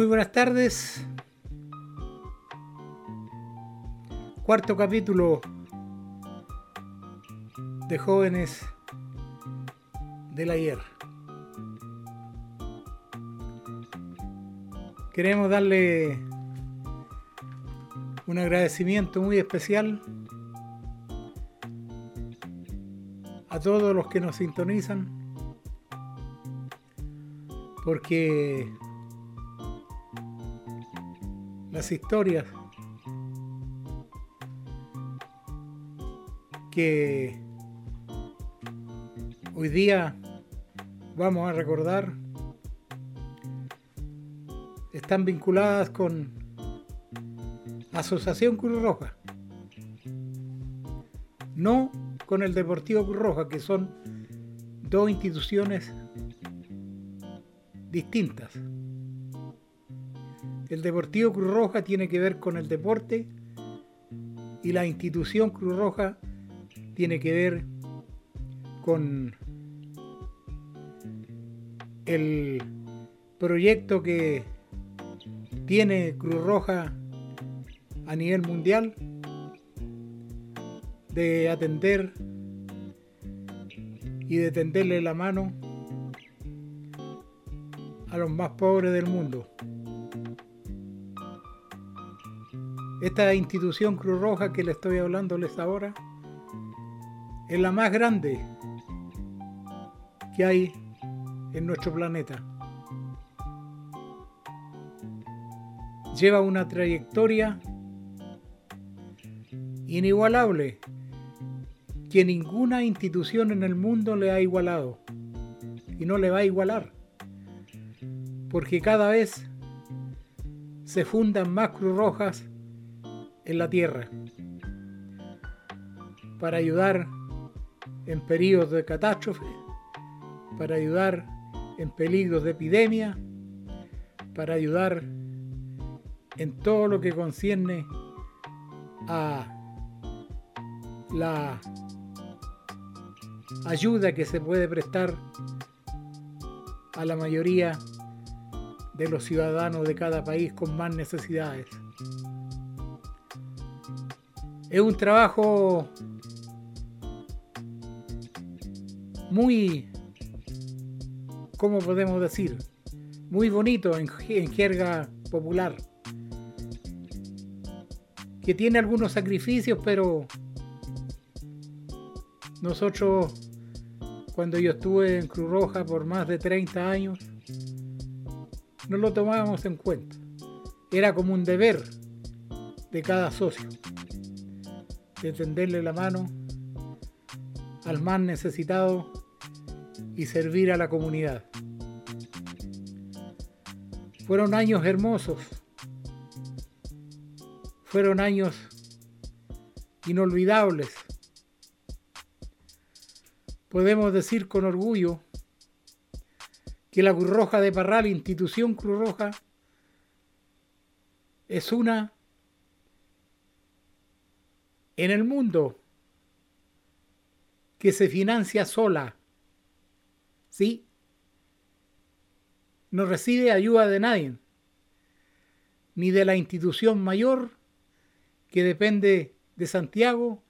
Muy buenas tardes. Cuarto capítulo de jóvenes del ayer. Queremos darle un agradecimiento muy especial a todos los que nos sintonizan porque las historias que hoy día vamos a recordar están vinculadas con Asociación Cruz Roja, no con el Deportivo Cruz Roja, que son dos instituciones distintas. El Deportivo Cruz Roja tiene que ver con el deporte y la institución Cruz Roja tiene que ver con el proyecto que tiene Cruz Roja a nivel mundial de atender y de tenderle la mano a los más pobres del mundo. Esta institución Cruz Roja que le estoy hablándoles ahora es la más grande que hay en nuestro planeta. Lleva una trayectoria inigualable que ninguna institución en el mundo le ha igualado y no le va a igualar porque cada vez se fundan más Cruz Rojas en la tierra para ayudar en periodos de catástrofe, para ayudar en peligros de epidemia, para ayudar en todo lo que concierne a la ayuda que se puede prestar a la mayoría de los ciudadanos de cada país con más necesidades. Es un trabajo muy, ¿cómo podemos decir? Muy bonito en, jerga popular. Que tiene algunos sacrificios, pero nosotros, cuando yo estuve en Cruz Roja por más de 30 años, no lo tomábamos en cuenta. Era como un deber de cada socio de tenderle la mano al más necesitado y servir a la comunidad. Fueron años hermosos, fueron años inolvidables. Podemos decir con orgullo que la Cruz Roja de Parral, institución Cruz Roja, es una en el mundo que se financia sola, ¿sí? No recibe ayuda de nadie, ni de la institución mayor que depende de Santiago,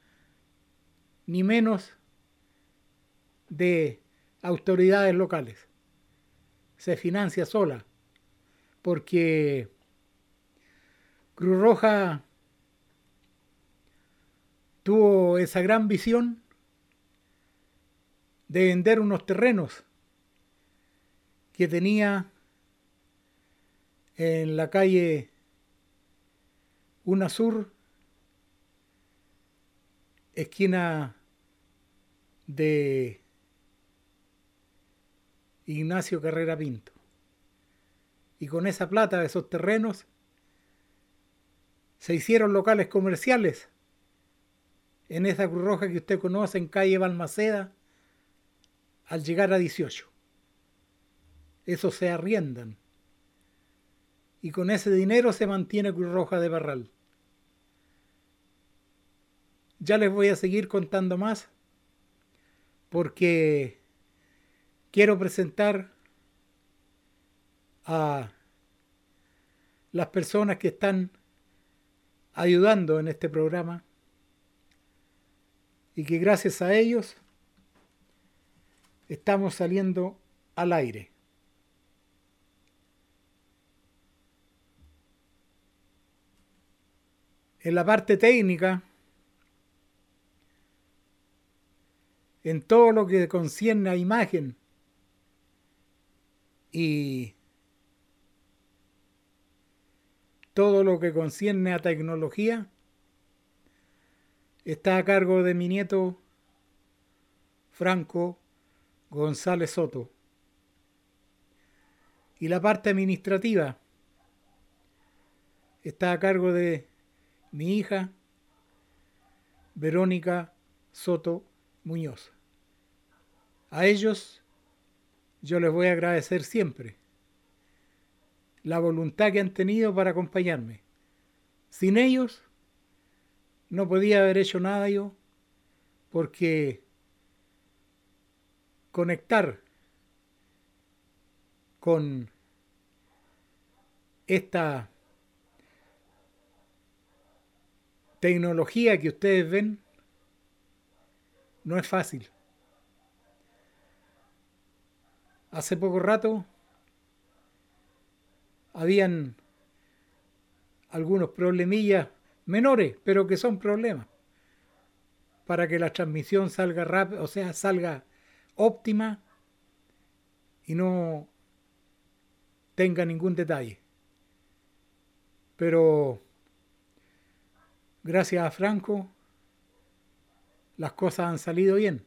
ni menos de autoridades locales. Se financia sola porque Cruz Roja tuvo esa gran visión de vender unos terrenos que tenía en la calle Unasur, esquina de Ignacio Carrera Pinto. Y con esa plata de esos terrenos se hicieron locales comerciales en esa Cruz Roja que usted conoce en calle Balmaceda al llegar a 18. Esos se arriendan. Y con ese dinero se mantiene Cruz Roja de Barral. Ya les voy a seguir contando más porque quiero presentar a las personas que están ayudando en este programa y que gracias a ellos estamos saliendo al aire. En la parte técnica, en todo lo que concierne a imagen y todo lo que concierne a tecnología está a cargo de mi nieto Franco González Soto. Y la parte administrativa está a cargo de mi hija Verónica Soto Muñoz. A ellos yo les voy a agradecer siempre la voluntad que han tenido para acompañarme. Sin ellos no podía haber hecho nada yo porque conectar con esta tecnología que ustedes ven no es fácil. Hace poco rato habían algunos problemillas menores, pero que son problemas para que la transmisión salga rápido, o sea, salga óptima y no tenga ningún detalle. Pero gracias a Franco las cosas han salido bien.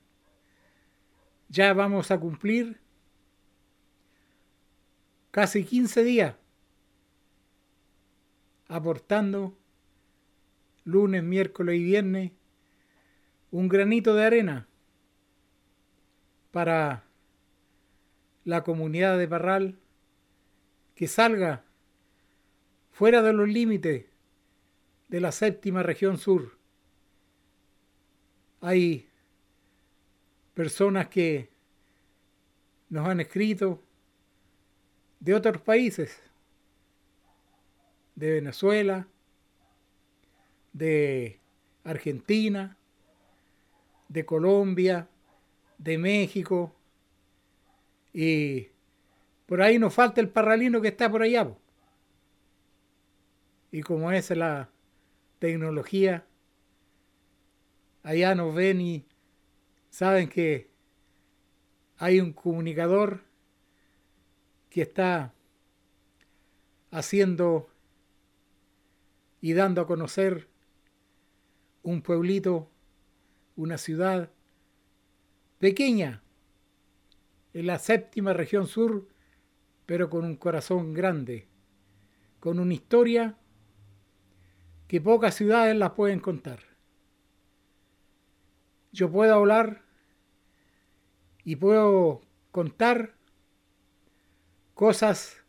Ya vamos a cumplir casi 15 días aportando lunes, miércoles y viernes un granito de arena para la comunidad de Parral que salga fuera de los límites de la séptima región sur. Hay personas que nos han escrito de otros países, de Venezuela, de Argentina, de Colombia, de México, y por ahí nos falta el parralino que está por allá. Y como es la tecnología, allá nos ven y saben que hay un comunicador que está haciendo y dando a conocer un pueblito, una ciudad pequeña en la séptima región sur, pero con un corazón grande, con una historia que pocas ciudades las pueden contar. Yo puedo hablar y puedo contar cosas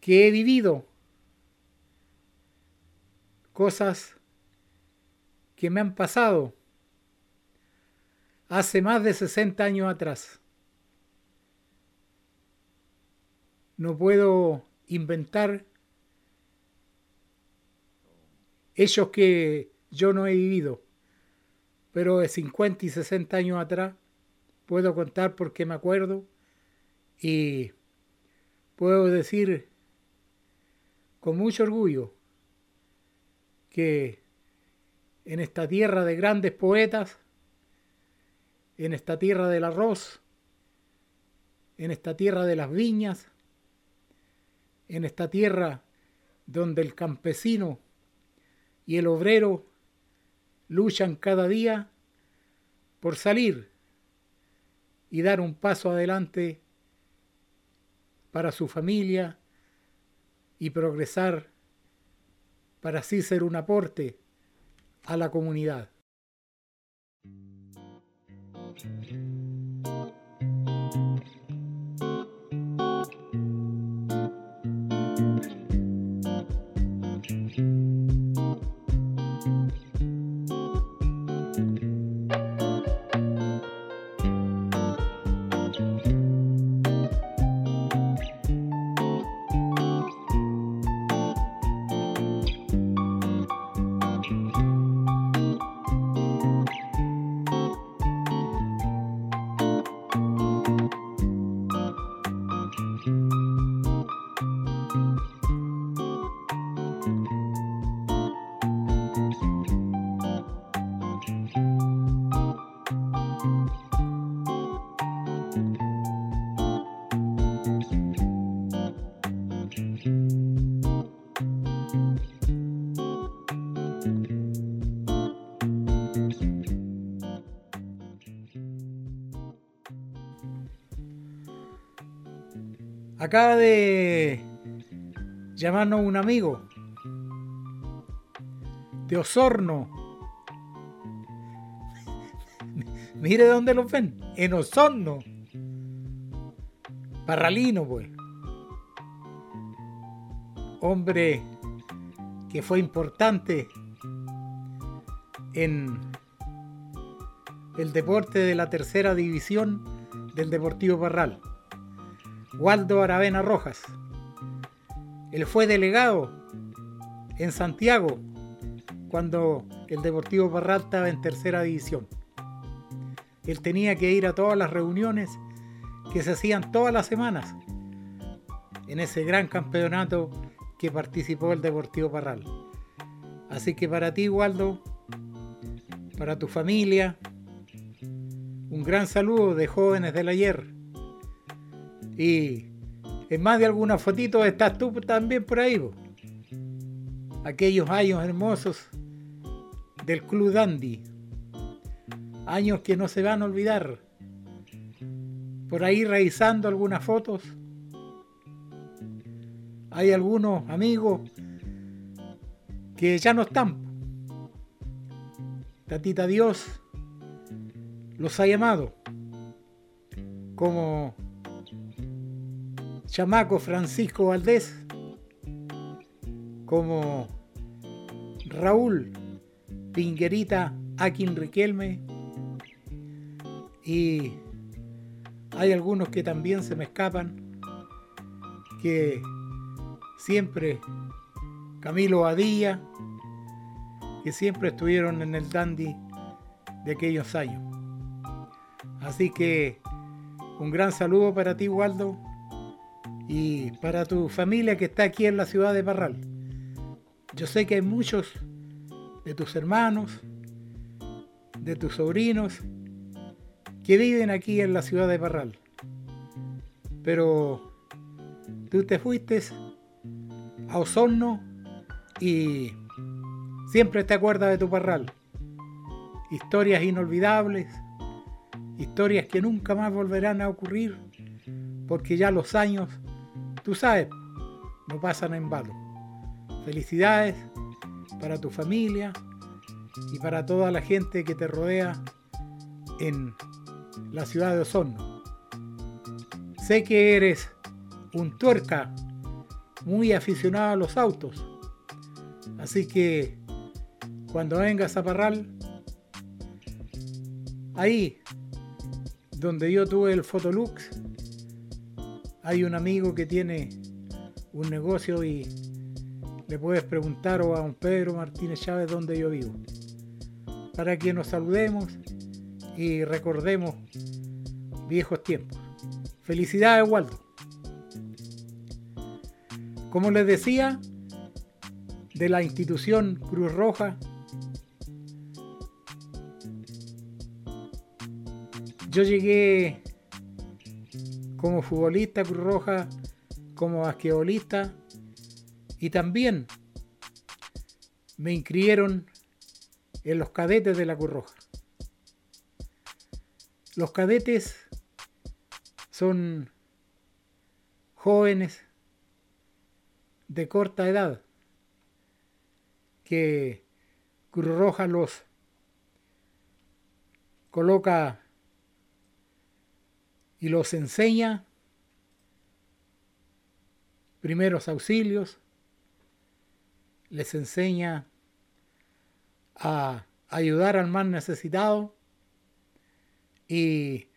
que he vivido, cosas que me han pasado hace más de 60 años atrás. No puedo inventar hechos que yo no he vivido, pero de 50 y 60 años atrás puedo contar porque me acuerdo y puedo decir con mucho orgullo que en esta tierra de grandes poetas, en esta tierra del arroz, en esta tierra de las viñas, en esta tierra donde el campesino y el obrero luchan cada día por salir y dar un paso adelante para su familia y progresar para así ser un aporte a la comunidad. Acaba de llamarnos un amigo de Osorno. Mire dónde lo ven, en Osorno. Parralino, pues. Hombre que fue importante en el deporte de la tercera división del Deportivo Parral. Waldo Aravena Rojas. Él fue delegado en Santiago cuando el Deportivo Parral estaba en tercera división. Él tenía que ir a todas las reuniones que se hacían todas las semanas en ese gran campeonato que participó el Deportivo Parral. Así que para ti, Waldo, para tu familia, un gran saludo de jóvenes del ayer y en más de alguna fotito estás tú también por ahí. Aquellos años hermosos del Club Dandy. Años que no se van a olvidar. Por ahí revisando algunas fotos. Hay algunos amigos que ya no están. Tatita Dios los ha llamado como chamaco Francisco Valdés, como Raúl Pinguerita Akin Riquelme, y hay algunos que también se me escapan, que siempre, Camilo Adía, que siempre estuvieron en el dandy de aquellos años. Así que un gran saludo para ti, Waldo, y para tu familia que está aquí en la ciudad de Parral. Yo sé que hay muchos de tus hermanos, de tus sobrinos, que viven aquí en la ciudad de Parral. Pero tú te fuiste a Osorno y siempre te acuerdas de tu Parral. Historias inolvidables, historias que nunca más volverán a ocurrir porque ya los años Tú sabes, no pasan en vano. Felicidades para tu familia y para toda la gente que te rodea en la ciudad de Osorno. Sé que eres un tuerca muy aficionado a los autos, así que cuando vengas a Parral, ahí donde yo tuve el Fotolux, hay un amigo que tiene un negocio y le puedes preguntar o a un Pedro Martínez Chávez dónde yo vivo. para que nos saludemos y recordemos viejos tiempos. Felicidades, Waldo. Como les decía, de la institución Cruz Roja, yo llegué como futbolista Cruz Roja, como basquetbolista y también me inscribieron en los cadetes de la Cruz Roja. Los cadetes son jóvenes de corta edad que Cruz Roja los coloca y los enseña. Primeros auxilios, les enseña a ayudar al más necesitado. Y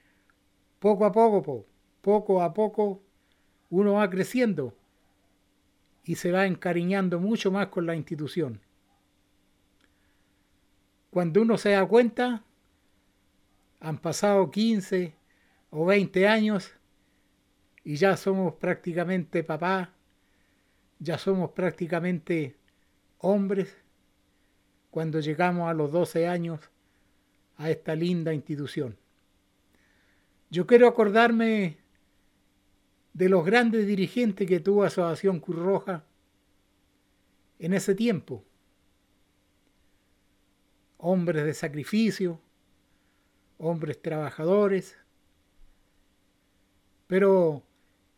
poco a poco, poco a poco, uno va creciendo y se va encariñando mucho más con la institución. Cuando uno se da cuenta, han pasado 15 o 20 años y ya somos prácticamente papás, ya somos prácticamente hombres cuando llegamos a los 12 años a esta linda institución. Yo quiero acordarme de los grandes dirigentes que tuvo Asociación Cruz Roja en ese tiempo. Hombres de sacrificio, hombres trabajadores, pero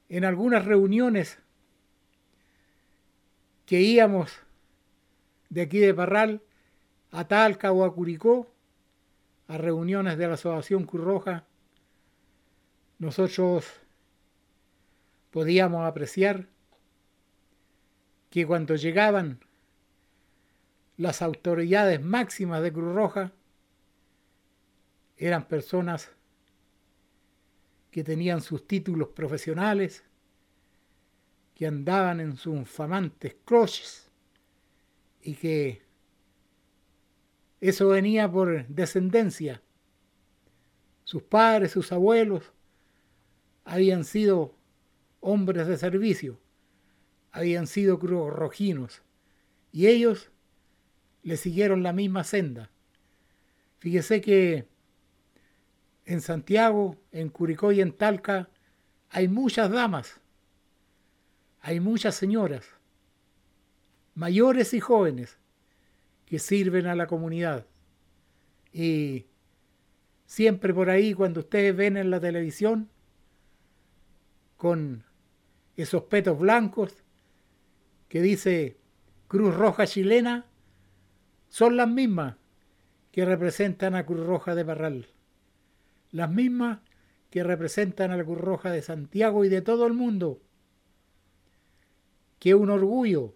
en algunas reuniones que íbamos de aquí de Parral a Talca o a Curicó, a reuniones de la Asociación Cruz Roja, nosotros podíamos apreciar que cuando llegaban las autoridades máximas de Cruz Roja, eran personas que tenían sus títulos profesionales, que andaban en sus famantes croches y que eso venía por descendencia. Sus padres, sus abuelos habían sido hombres de servicio, habían sido rojinos y ellos le siguieron la misma senda. Fíjese que en Santiago, en Curicó y en Talca hay muchas damas, hay muchas señoras, mayores y jóvenes, que sirven a la comunidad. Y siempre por ahí, cuando ustedes ven en la televisión, con esos petos blancos que dice Cruz Roja chilena, son las mismas que representan a Cruz Roja de Barral. Las mismas que representan a la Cruz Roja de Santiago y de todo el mundo. Que un orgullo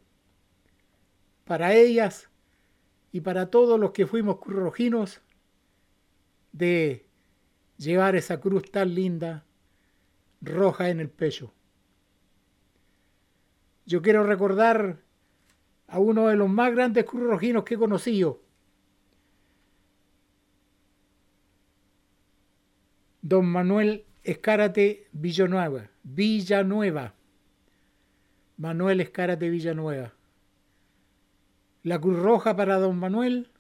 para ellas y para todos los que fuimos cruzrojinos de llevar esa cruz tan linda, roja en el pecho. Yo quiero recordar a uno de los más grandes cruzrojinos que he conocido, don Manuel Escárate Villanueva, Villanueva, Manuel Escárate Villanueva. La Cruz Roja para don Manuel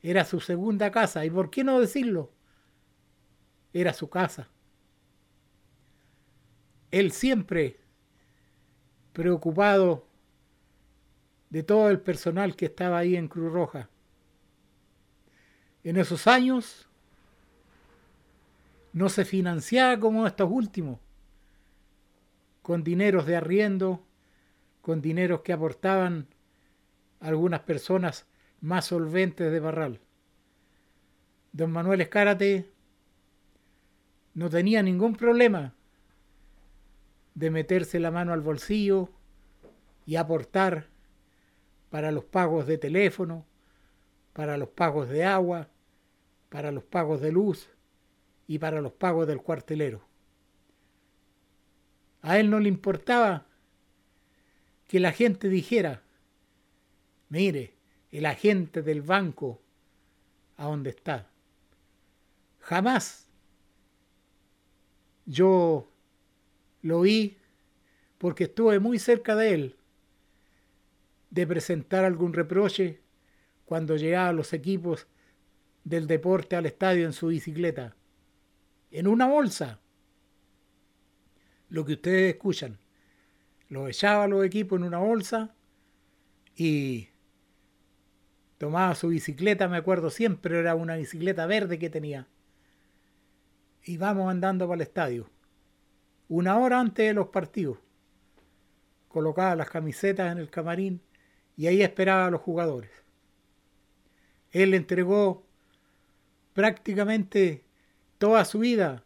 era su segunda casa. ¿Y por qué no decirlo? Era su casa. Él siempre preocupado de todo el personal que estaba ahí en Cruz Roja. En esos años no se financiaba como estos últimos, con dineros de arriendo, con dineros que aportaban algunas personas más solventes de Barral. Don Manuel Escárate no tenía ningún problema de meterse la mano al bolsillo y aportar para los pagos de teléfono, para los pagos de agua, para los pagos de luz y para los pagos del cuartelero. A él no le importaba que la gente dijera, mire, el agente del banco a donde está. Jamás yo lo vi porque estuve muy cerca de él de presentar algún reproche cuando llegaban los equipos del deporte al estadio en su bicicleta. En una bolsa. Lo que ustedes escuchan. Lo echaba los equipos en una bolsa y tomaba su bicicleta, me acuerdo siempre, era una bicicleta verde que tenía. Y vamos andando para el estadio. Una hora antes de los partidos. Colocaba las camisetas en el camarín y ahí esperaba a los jugadores. Él entregó prácticamente toda su vida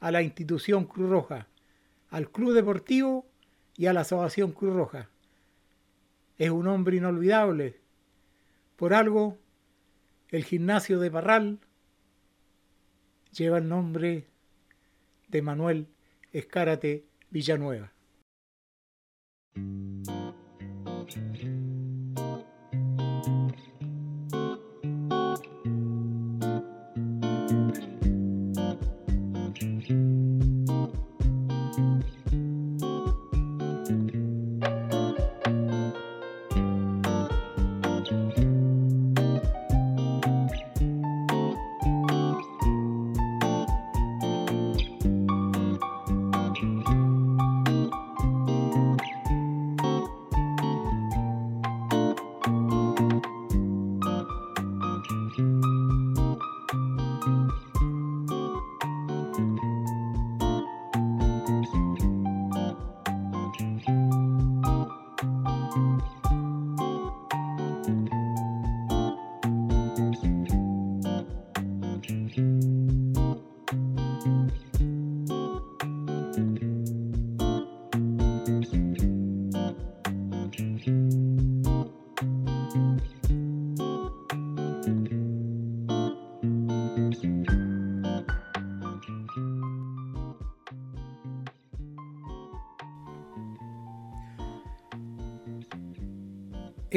a la institución Cruz Roja, al Club Deportivo y a la Asociación Cruz Roja. Es un hombre inolvidable. Por algo, el gimnasio de Parral lleva el nombre de Manuel Escárate Villanueva.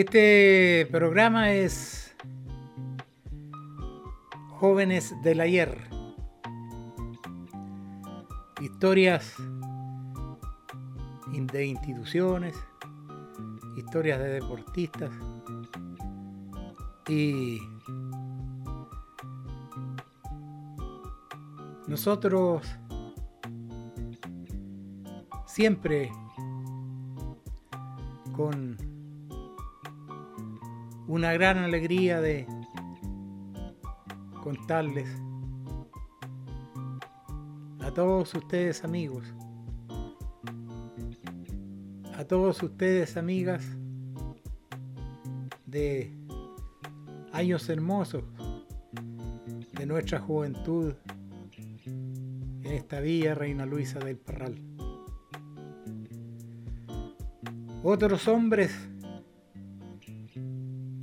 Este programa es Jóvenes del Ayer. Historias de instituciones, historias de deportistas y nosotros siempre una gran alegría de contarles a todos ustedes amigos, a todos ustedes amigas de años hermosos de nuestra juventud en esta villa Reina Luisa del Parral. Otros hombres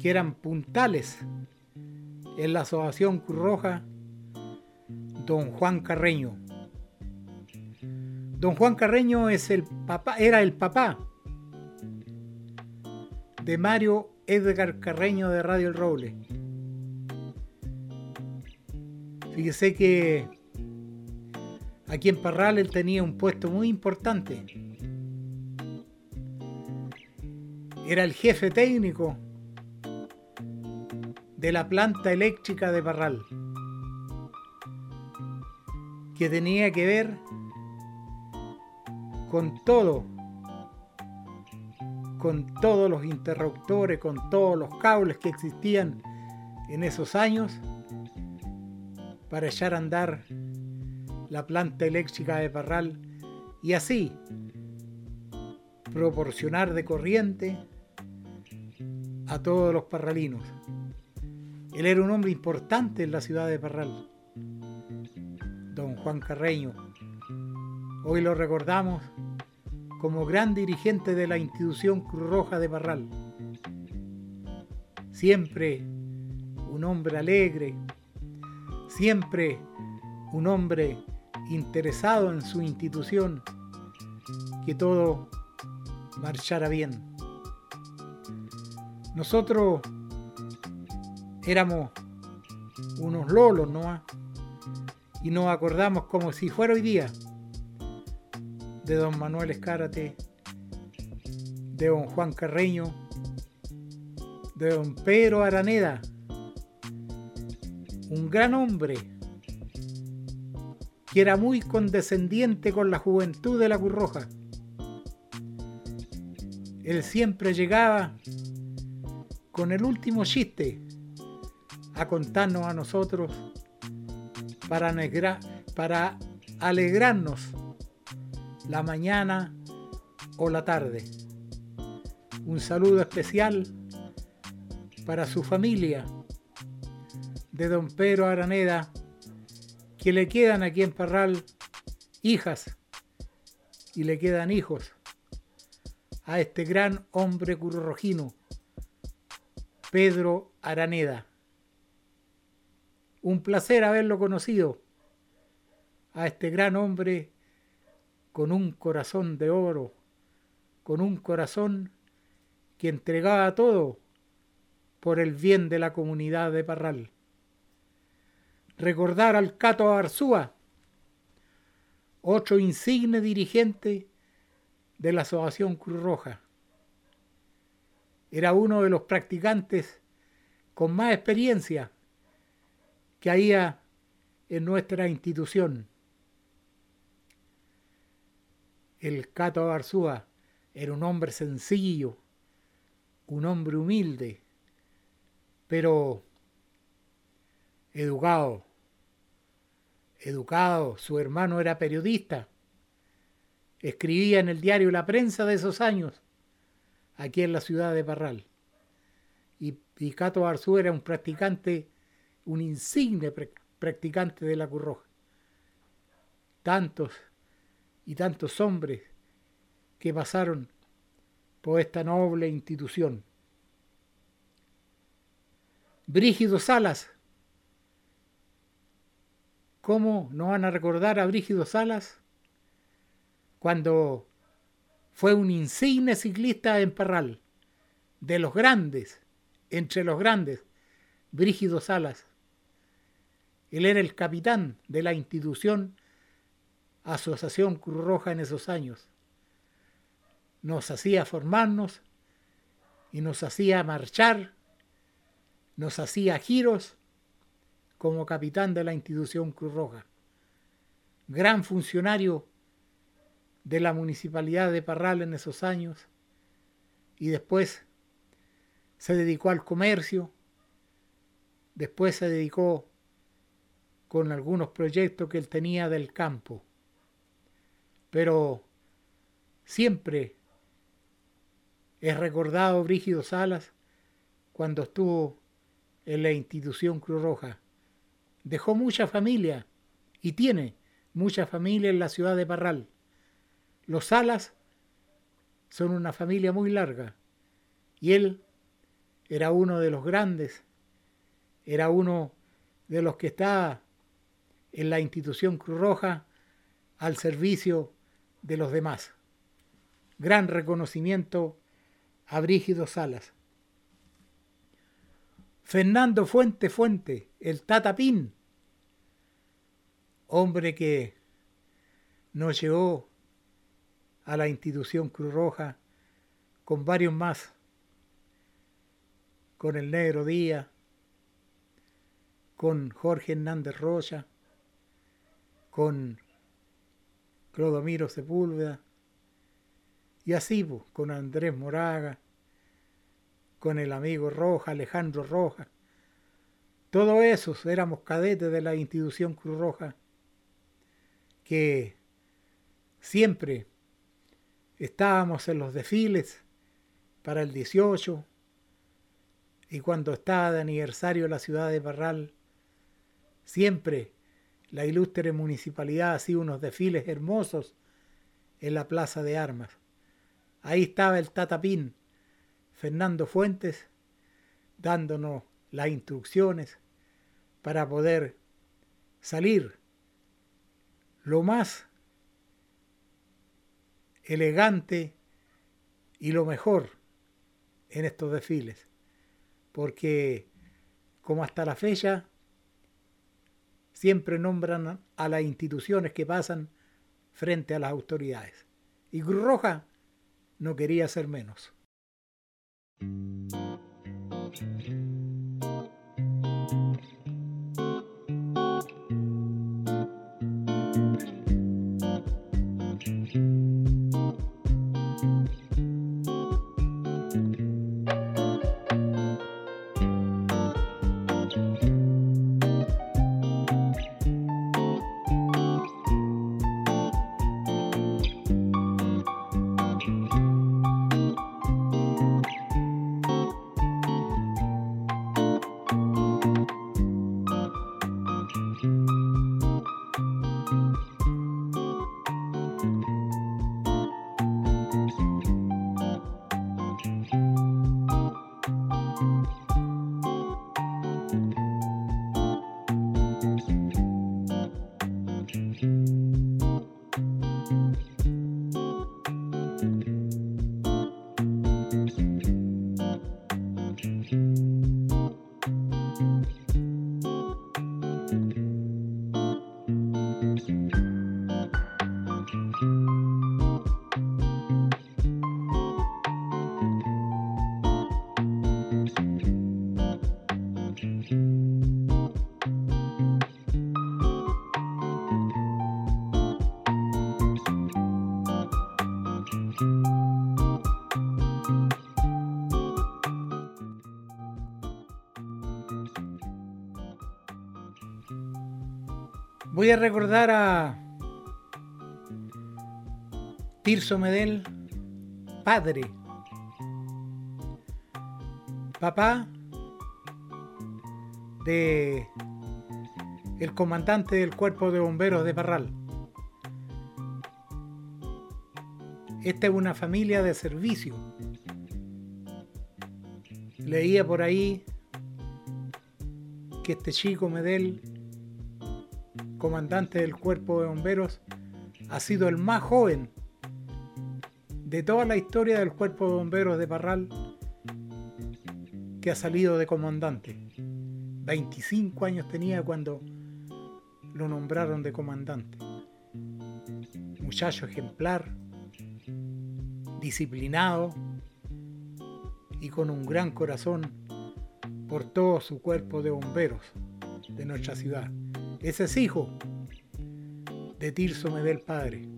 eran puntales en la Asociación Cruz Roja, don Juan Carreño. Don Juan Carreño es el papá, era el papá de Mario Edgar Carreño de Radio El Roble. Fíjese que aquí en Parral él tenía un puesto muy importante. Era el jefe técnico de la planta eléctrica de Parral, que tenía que ver con todo, con todos los interruptores, con todos los cables que existían en esos años para echar a andar la planta eléctrica de Parral y así proporcionar de corriente a todos los parralinos. Él era un hombre importante en la ciudad de Parral. Don Juan Carreño. Hoy lo recordamos como gran dirigente de la institución Cruz Roja de Parral. Siempre un hombre alegre, siempre un hombre interesado en su institución, que todo marchara bien. Nosotros éramos unos lolos, ¿no? Y nos acordamos como si fuera hoy día de don Manuel Escárate, de don Juan Carreño, de don Pedro Araneda, un gran hombre que era muy condescendiente con la juventud de la Curroja. Él siempre llegaba con el último chiste a contarnos a nosotros para, para alegrarnos la mañana o la tarde. Un saludo especial para su familia de don Pedro Araneda, que le quedan aquí en Parral hijas y le quedan hijos a este gran hombre currojino, Pedro Araneda. Un placer haberlo conocido, a este gran hombre con un corazón de oro, con un corazón que entregaba todo por el bien de la comunidad de Parral. Recordar al Cato Arzúa, otro insigne dirigente de la Asociación Cruz Roja. Era uno de los practicantes con más experiencia que había en nuestra institución. El Cato Arzúa era un hombre sencillo, un hombre humilde, pero educado. Educado, su hermano era periodista. Escribía en el diario La Prensa de esos años, aquí en la ciudad de Parral. Y, Cato Arzúa era un practicante, un insigne practicante de la curroja. Tantos y tantos hombres que pasaron por esta noble institución. Brígido Salas. ¿Cómo no van a recordar a Brígido Salas? Cuando fue un insigne ciclista en Parral, de los grandes, entre los grandes, Brígido Salas. Él era el capitán de la institución Asociación Cruz Roja en esos años. Nos hacía formarnos y nos hacía marchar, nos hacía giros como capitán de la institución Cruz Roja. Gran funcionario de la municipalidad de Parral en esos años y después se dedicó al comercio, después se dedicó con algunos proyectos que él tenía del campo pero siempre es recordado Brígido Salas cuando estuvo en la institución Cruz Roja. Dejó mucha familia y tiene mucha familia en la ciudad de Parral. Los Salas son una familia muy larga y él era uno de los grandes, era uno de los que está en la institución Cruz Roja al servicio de los demás. Gran reconocimiento a Brígido Salas. Fernando Fuente Fuente, el Tatapín, hombre que nos llevó a la institución Cruz Roja con varios más, con el Negro Díaz, con Jorge Hernández Rocha, con Clodomiro Sepúlveda, y así pues, con Andrés Moraga, con el amigo Roja, Alejandro Roja. Todos esos éramos cadetes de la institución Cruz Roja, que siempre estábamos en los desfiles para el 18 y cuando estaba de aniversario la ciudad de Barral, siempre la ilustre municipalidad hacía unos desfiles hermosos en la Plaza de Armas. Ahí estaba el tatapín, Fernando Fuentes, dándonos las instrucciones para poder salir lo más elegante y lo mejor en estos desfiles, porque como hasta la fecha siempre nombran a las instituciones que pasan frente a las autoridades. Y Cruz Roja no quería ser menos. Voy a recordar a Tirso Medel, padre, papá de el comandante del cuerpo de bomberos de Parral. Esta es una familia de servicio. Leía por ahí que este chico Medel comandante del cuerpo de bomberos, ha sido el más joven de toda la historia del cuerpo de bomberos de Parral que ha salido de comandante. 25 años tenía cuando lo nombraron de comandante. Muchacho ejemplar, disciplinado y con un gran corazón por todo su cuerpo de bomberos de nuestra ciudad. Ese es hijo de Tirso Medel Padre,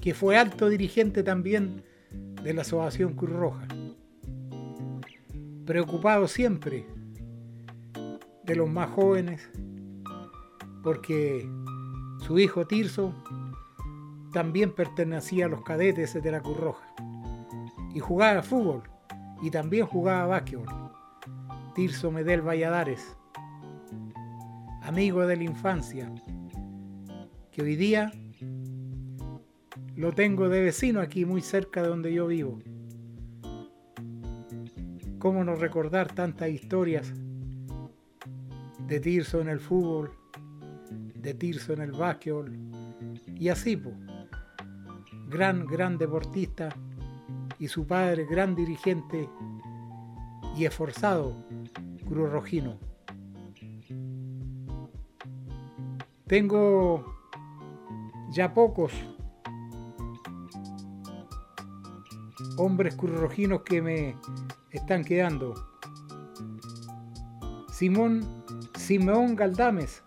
que fue alto dirigente también de la Asociación Cruz Roja. Preocupado siempre de los más jóvenes, porque su hijo Tirso también pertenecía a los cadetes de la Cruz Roja y jugaba fútbol y también jugaba básquetbol. Tirso Medel Valladares amigo de la infancia, que hoy día lo tengo de vecino aquí muy cerca de donde yo vivo. ¿Cómo no recordar tantas historias de Tirso en el fútbol, de Tirso en el básquetbol y así, pues, gran, gran deportista y su padre, gran dirigente y esforzado Cruz Rojino. Tengo ya pocos hombres currojinos que me están quedando. Simón Simeón Galdames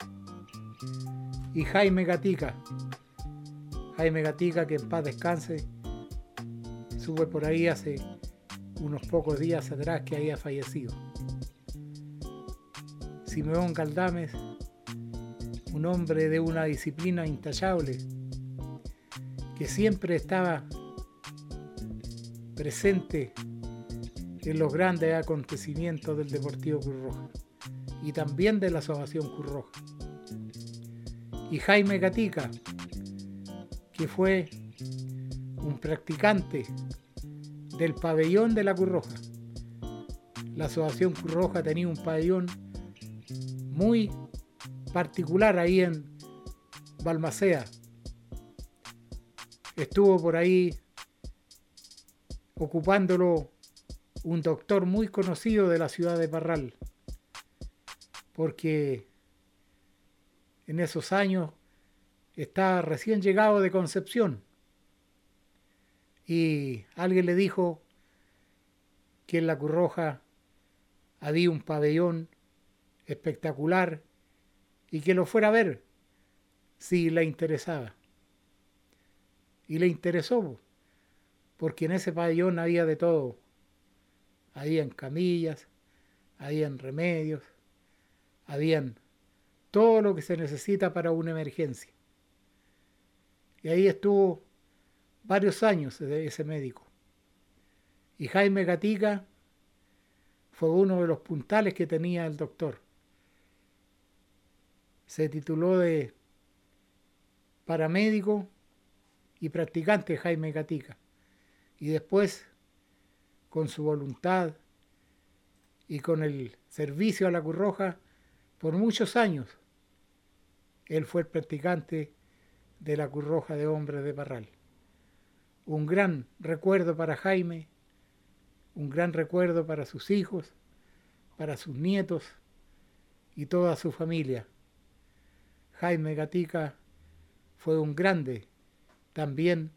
y Jaime Gatica. Jaime Gatica, que en paz descanse, sube por ahí hace unos pocos días atrás que había fallecido. Simeón Galdames hombre de una disciplina intachable, que siempre estaba presente en los grandes acontecimientos del Deportivo Cruz Roja y también de la Asociación Cruz Roja. Y Jaime Gatica, que fue un practicante del pabellón de la Cruz Roja. La Asociación Cruz Roja tenía un pabellón muy particular ahí en Balmacea. Estuvo por ahí ocupándolo un doctor muy conocido de la ciudad de Parral, porque en esos años estaba recién llegado de Concepción y alguien le dijo que en la Curroja había un pabellón espectacular y que lo fuera a ver si le interesaba. Y le interesó, porque en ese pabellón había de todo. Habían camillas, habían remedios, habían todo lo que se necesita para una emergencia. Y ahí estuvo varios años ese médico. Y Jaime Gatica fue uno de los puntales que tenía el doctor. Se tituló de paramédico y practicante Jaime Gatica. Y después, con su voluntad y con el servicio a la Cruz Roja, por muchos años, él fue el practicante de la Cruz Roja de Hombres de Parral. Un gran recuerdo para Jaime, un gran recuerdo para sus hijos, para sus nietos y toda su familia. Jaime Gatica fue un grande también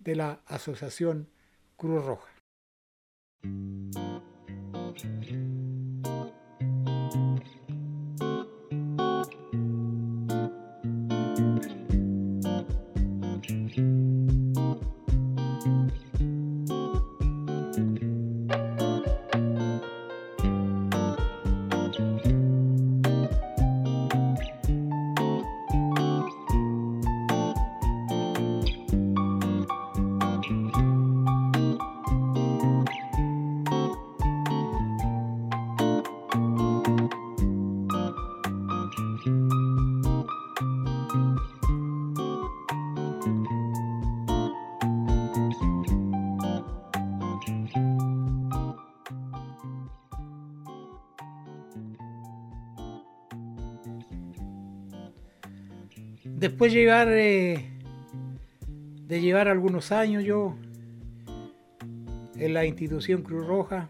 de la Asociación Cruz Roja. Después de llevar, eh, de llevar algunos años yo en la institución Cruz Roja,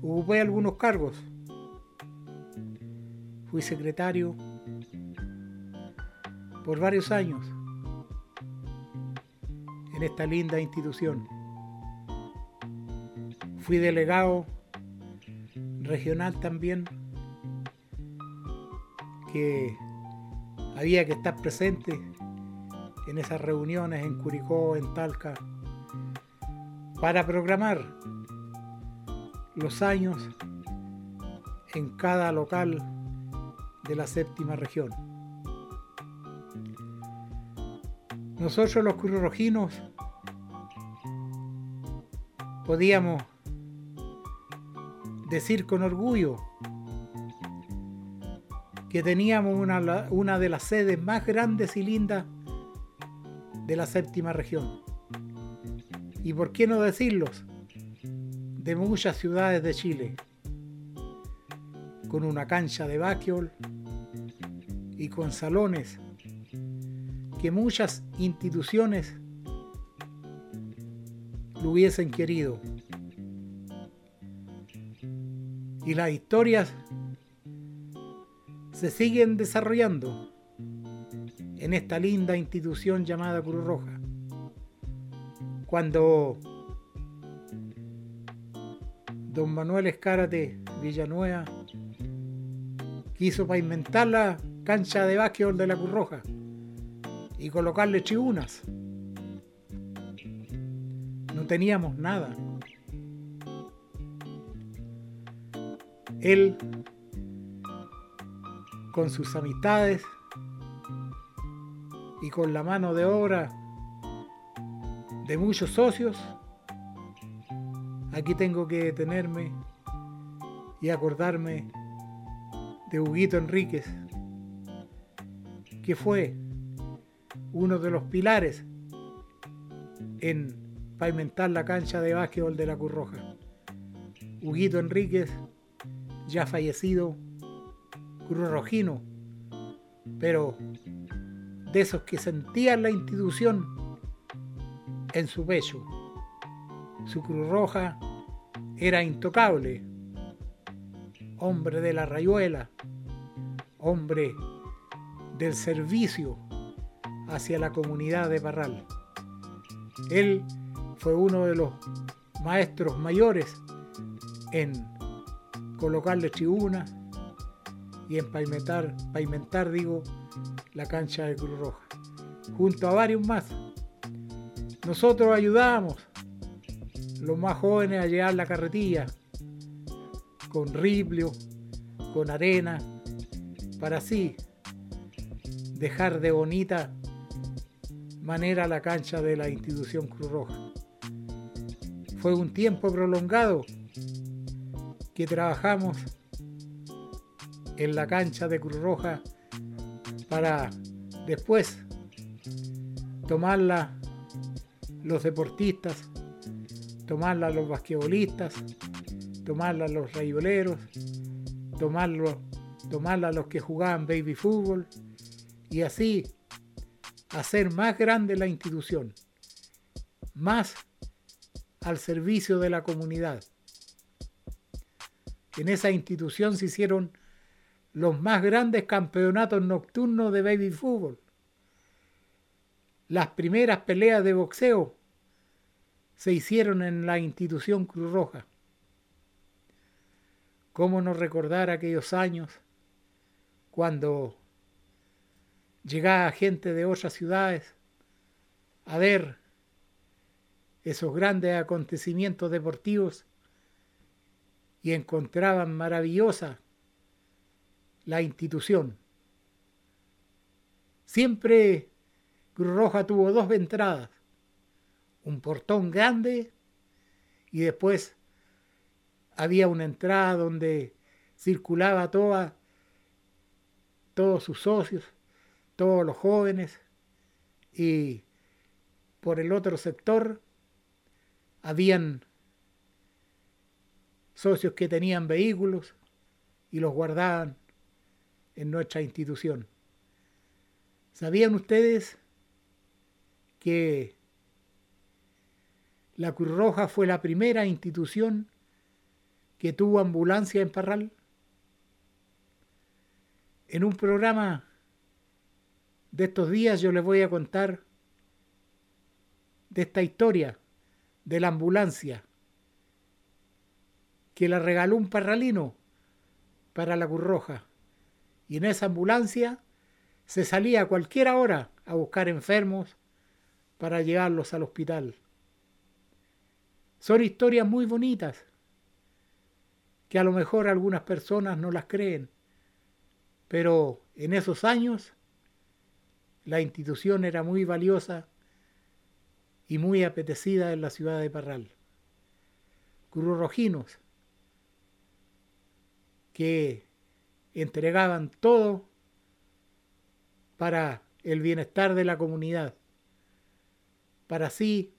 ocupé algunos cargos. Fui secretario por varios años en esta linda institución. Fui delegado regional también, que había que estar presente en esas reuniones en Curicó, en Talca, para programar los años en cada local de la séptima región. Nosotros los currojinos podíamos decir con orgullo que teníamos una, una de las sedes más grandes y lindas de la séptima región. Y por qué no decirlos, de muchas ciudades de Chile, con una cancha de básquetbol y con salones que muchas instituciones lo hubiesen querido. Y las historias se siguen desarrollando en esta linda institución llamada Cruz Roja. Cuando don Manuel Escárate Villanueva quiso pavimentar la cancha de básquetbol de la Cruz Roja y colocarle tribunas. No teníamos nada. Él con sus amistades y con la mano de obra de muchos socios, aquí tengo que detenerme y acordarme de Huguito Enríquez, que fue uno de los pilares en pavimentar la cancha de básquetbol de la Cruz Roja. Huguito Enríquez, ya fallecido, Rojino, pero de esos que sentían la institución en su pecho. Su Cruz Roja era intocable. hombre de la rayuela, hombre del servicio hacia la comunidad de Parral. Él fue uno de los maestros mayores en colocarle tribuna y en pavimentar, digo, la cancha de Cruz Roja, junto a varios más. Nosotros ayudábamos los más jóvenes a llevar la carretilla con riplio, con arena, para así dejar de bonita manera la cancha de la institución Cruz Roja. Fue un tiempo prolongado que trabajamos en la cancha de Cruz Roja para después tomarla los deportistas, tomarla los basquetbolistas, tomarla los rayoleros, tomarlo, tomarla los que jugaban baby fútbol y así hacer más grande la institución, más al servicio de la comunidad. En esa institución se hicieron los más grandes campeonatos nocturnos de baby fútbol, las primeras peleas de boxeo se hicieron en la institución Cruz Roja. ¿Cómo no recordar aquellos años cuando llegaba gente de otras ciudades a ver esos grandes acontecimientos deportivos y encontraban maravillosa la institución. Siempre Cruz Roja tuvo dos entradas, un portón grande y después había una entrada donde circulaba toda, todos sus socios, todos los jóvenes y por el otro sector habían socios que tenían vehículos y los guardaban en nuestra institución. ¿Sabían ustedes que la Cruz Roja fue la primera institución que tuvo ambulancia en Parral? En un programa de estos días yo les voy a contar de esta historia de la ambulancia que la regaló un parralino para la Cruz Roja. Y en esa ambulancia se salía a cualquier hora a buscar enfermos para llevarlos al hospital. Son historias muy bonitas que a lo mejor algunas personas no las creen, pero en esos años la institución era muy valiosa y muy apetecida en la ciudad de Parral. Cruz Rojinos, que entregaban todo para el bienestar de la comunidad, para así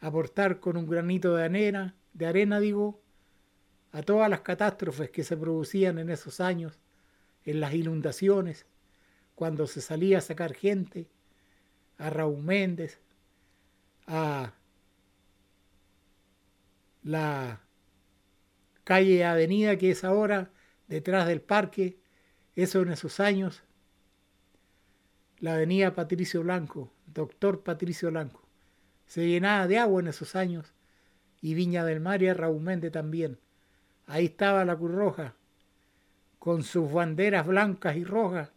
aportar con un granito de arena, de arena digo, a todas las catástrofes que se producían en esos años, en las inundaciones, cuando se salía a sacar gente, a Raúl Méndez, a la calle Avenida que es ahora detrás del parque, eso en esos años, la avenida Patricio Blanco, doctor Patricio Blanco, se llenaba de agua en esos años, y Viña del Mar y Raúl Méndez también. Ahí estaba la Cruz Roja, con sus banderas blancas y rojas,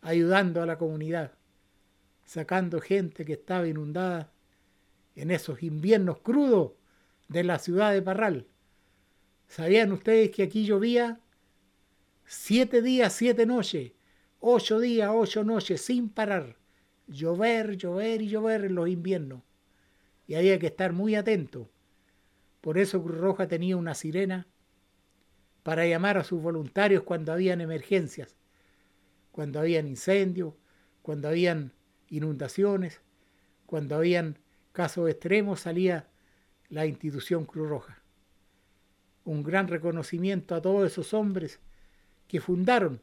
ayudando a la comunidad, sacando gente que estaba inundada en esos inviernos crudos de la ciudad de Parral. ¿Sabían ustedes que aquí llovía siete días, siete noches, ocho días, ocho noches sin parar? Llover, llover y llover en los inviernos. Y había que estar muy atento. Por eso Cruz Roja tenía una sirena para llamar a sus voluntarios cuando habían emergencias, cuando habían incendios, cuando habían inundaciones, cuando habían casos extremos, salía la institución Cruz Roja un gran reconocimiento a todos esos hombres que fundaron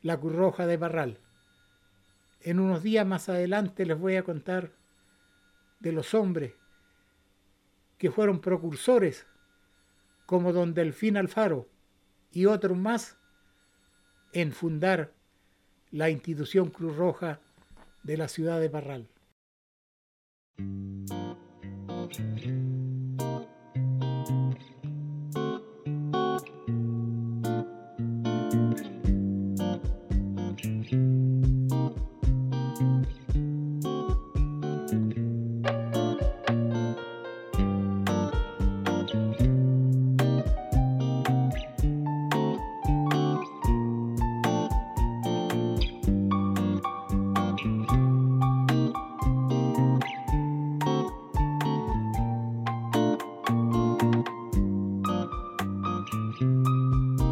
la Cruz Roja de Barral. En unos días más adelante les voy a contar de los hombres que fueron precursores como don Delfín Alfaro y otros más en fundar la institución Cruz Roja de la ciudad de Parral.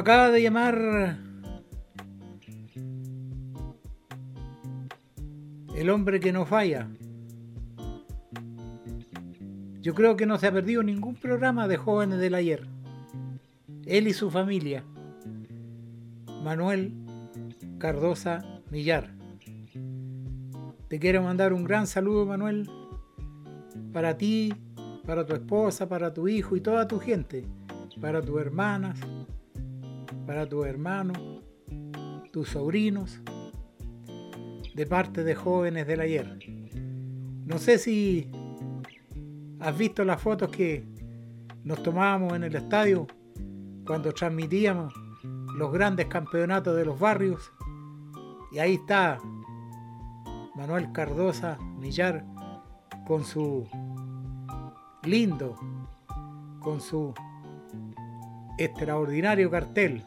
Acaba de llamar el hombre que no falla. Yo creo que no se ha perdido ningún programa de jóvenes del ayer. Él y su familia. Manuel Cardosa Millar. Te quiero mandar un gran saludo, Manuel, para ti, para tu esposa, para tu hijo y toda tu gente, para tus hermanas, para tus hermanos, tus sobrinos, de parte de jóvenes del ayer. No sé si has visto las fotos que nos tomábamos en el estadio cuando transmitíamos los grandes campeonatos de los barrios. Y ahí está Manuel Cardosa Millar con su lindo, con su extraordinario cartel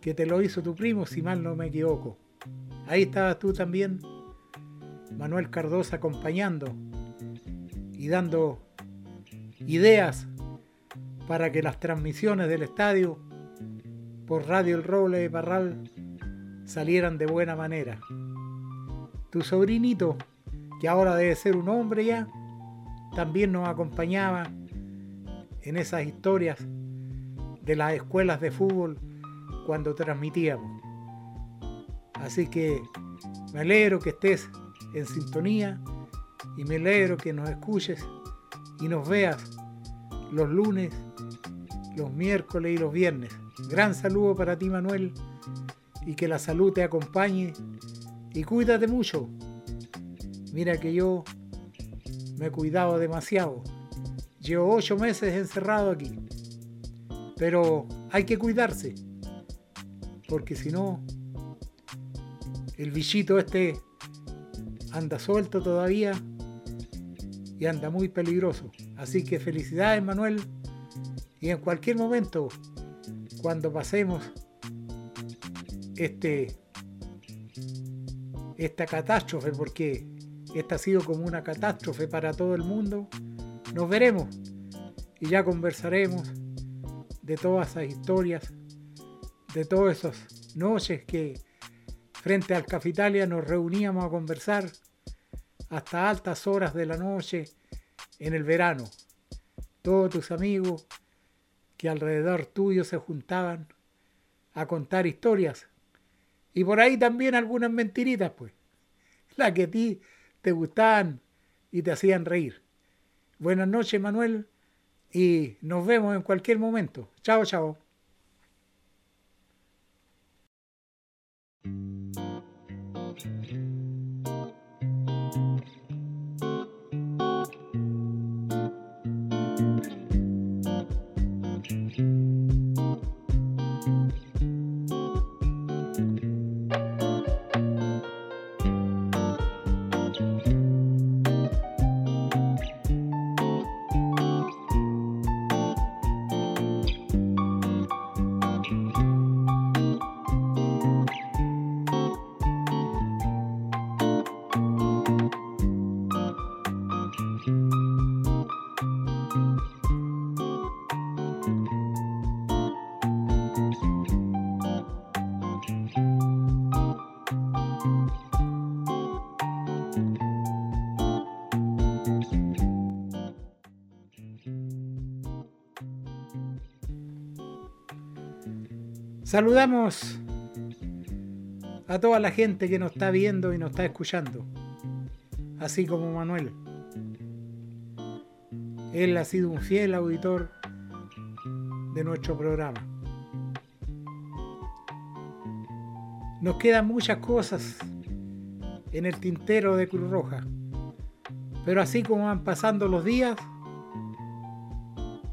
que te lo hizo tu primo, si mal no me equivoco. Ahí estabas tú también, Manuel Cardosa, acompañando y dando ideas para que las transmisiones del estadio por Radio El Roble de Parral salieran de buena manera. Tu sobrinito, que ahora debe ser un hombre ya, también nos acompañaba en esas historias de las escuelas de fútbol cuando transmitíamos. Así que me alegro que estés en sintonía y me alegro que nos escuches y nos veas los lunes, los miércoles y los viernes. Gran saludo para ti Manuel y que la salud te acompañe y cuídate mucho. Mira que yo me he cuidado demasiado. Llevo ocho meses encerrado aquí. Pero hay que cuidarse. Porque si no, el bichito este anda suelto todavía y anda muy peligroso. Así que felicidades Manuel. Y en cualquier momento, cuando pasemos este esta catástrofe, porque esta ha sido como una catástrofe para todo el mundo, nos veremos y ya conversaremos de todas esas historias, de todas esas noches que frente al Cafitalia nos reuníamos a conversar hasta altas horas de la noche en el verano. Todos tus amigos que alrededor tuyo se juntaban a contar historias. Y por ahí también algunas mentiritas, pues. Las que a ti te gustaban y te hacían reír. Buenas noches, Manuel, y nos vemos en cualquier momento. Chao, chao. Saludamos a toda la gente que nos está viendo y nos está escuchando, así como Manuel. Él ha sido un fiel auditor de nuestro programa. Nos quedan muchas cosas en el tintero de Cruz Roja, pero así como van pasando los días,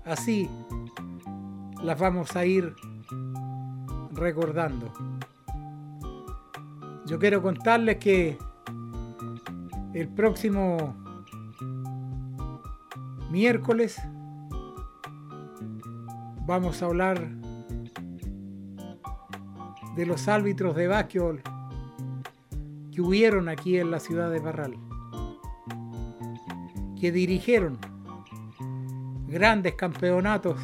así las vamos a ir recordando. Yo quiero contarles que el próximo miércoles vamos a hablar de los árbitros de básquetbol que hubieron aquí en la ciudad de Barral, que dirigieron grandes campeonatos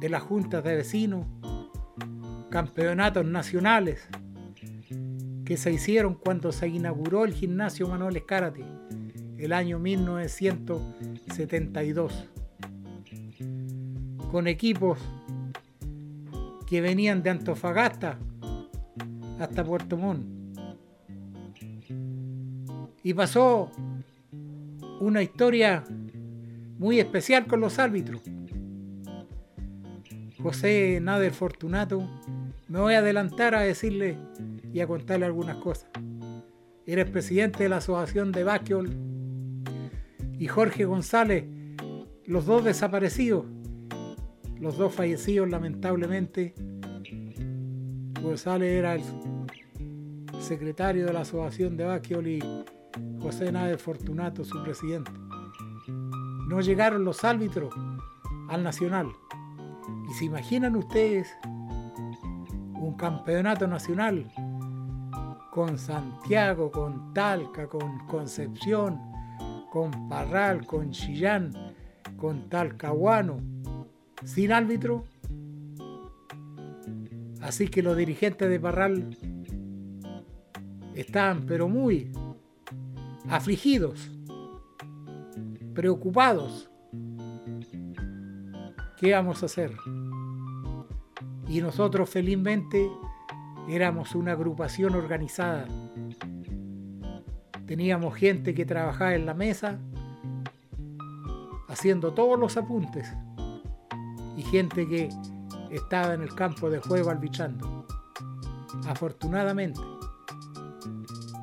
de las juntas de vecinos, campeonatos nacionales que se hicieron cuando se inauguró el gimnasio Manuel Escárate el año 1972 con equipos que venían de Antofagasta hasta Puerto Montt. Y pasó una historia muy especial con los árbitros. José Nader Fortunato me voy a adelantar a decirle y a contarle algunas cosas. Eres presidente de la Asociación de Básquetbol y Jorge González, los dos desaparecidos, los dos fallecidos lamentablemente. González era el secretario de la Asociación de Básquetbol y José Nader Fortunato su presidente. No llegaron los árbitros al Nacional. Y se imaginan ustedes un campeonato nacional con Santiago, con Talca, con Concepción, con Parral, con Chillán, con Talcahuano, sin árbitro. Así que los dirigentes de Parral están pero muy afligidos, preocupados. ¿Qué vamos a hacer? Y nosotros felizmente éramos una agrupación organizada. Teníamos gente que trabajaba en la mesa haciendo todos los apuntes y gente que estaba en el campo de juego albichando. Afortunadamente.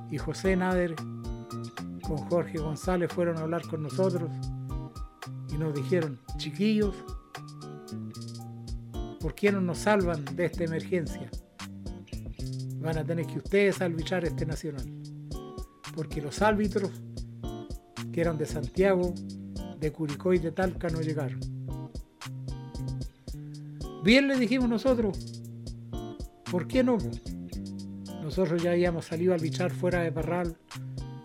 Y José Nader con Jorge González fueron a hablar con nosotros y nos dijeron, chiquillos, ¿Por qué no nos salvan de esta emergencia? Van a tener que ustedes arbitrar este nacional. Porque los árbitros, que eran de Santiago, de Curicó y de Talca, no llegaron. Bien le dijimos nosotros, ¿por qué no? Nosotros ya habíamos salido a arbitrar fuera de Parral,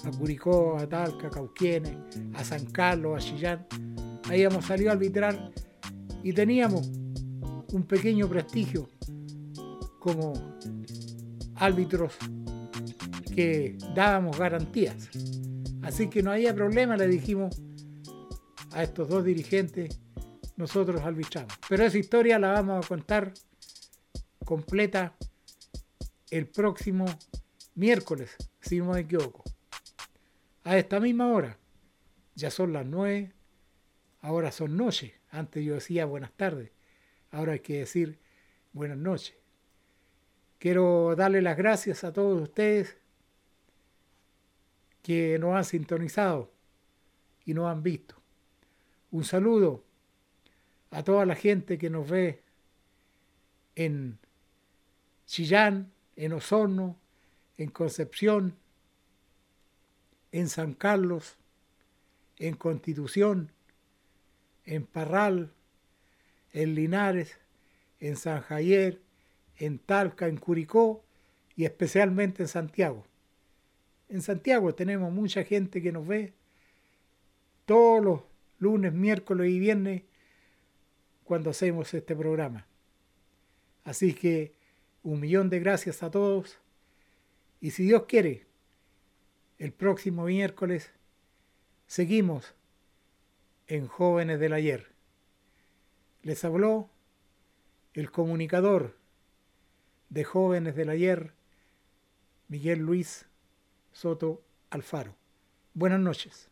a Curicó, a Talca, a Cauquienes, a San Carlos, a Chillán. Habíamos salido a arbitrar y teníamos un pequeño prestigio como árbitros que dábamos garantías. Así que no había problema, le dijimos a estos dos dirigentes nosotros arbitramos. Pero esa historia la vamos a contar completa el próximo miércoles, si no me equivoco. A esta misma hora. Ya son las nueve, ahora son noche. Antes yo decía buenas tardes, ahora hay que decir buenas noches. Quiero darle las gracias a todos ustedes que nos han sintonizado y nos han visto. Un saludo a toda la gente que nos ve en Chillán, en Osorno, en Concepción, en San Carlos, en Constitución, en Parral, en Linares, en San Javier, en Talca, en Curicó y especialmente en Santiago. En Santiago tenemos mucha gente que nos ve todos los lunes, miércoles y viernes cuando hacemos este programa. Así que un millón de gracias a todos y si Dios quiere, el próximo miércoles seguimos en Jóvenes del Ayer. Les habló el comunicador de Jóvenes del Ayer, Miguel Luis Soto Alfaro. Buenas noches.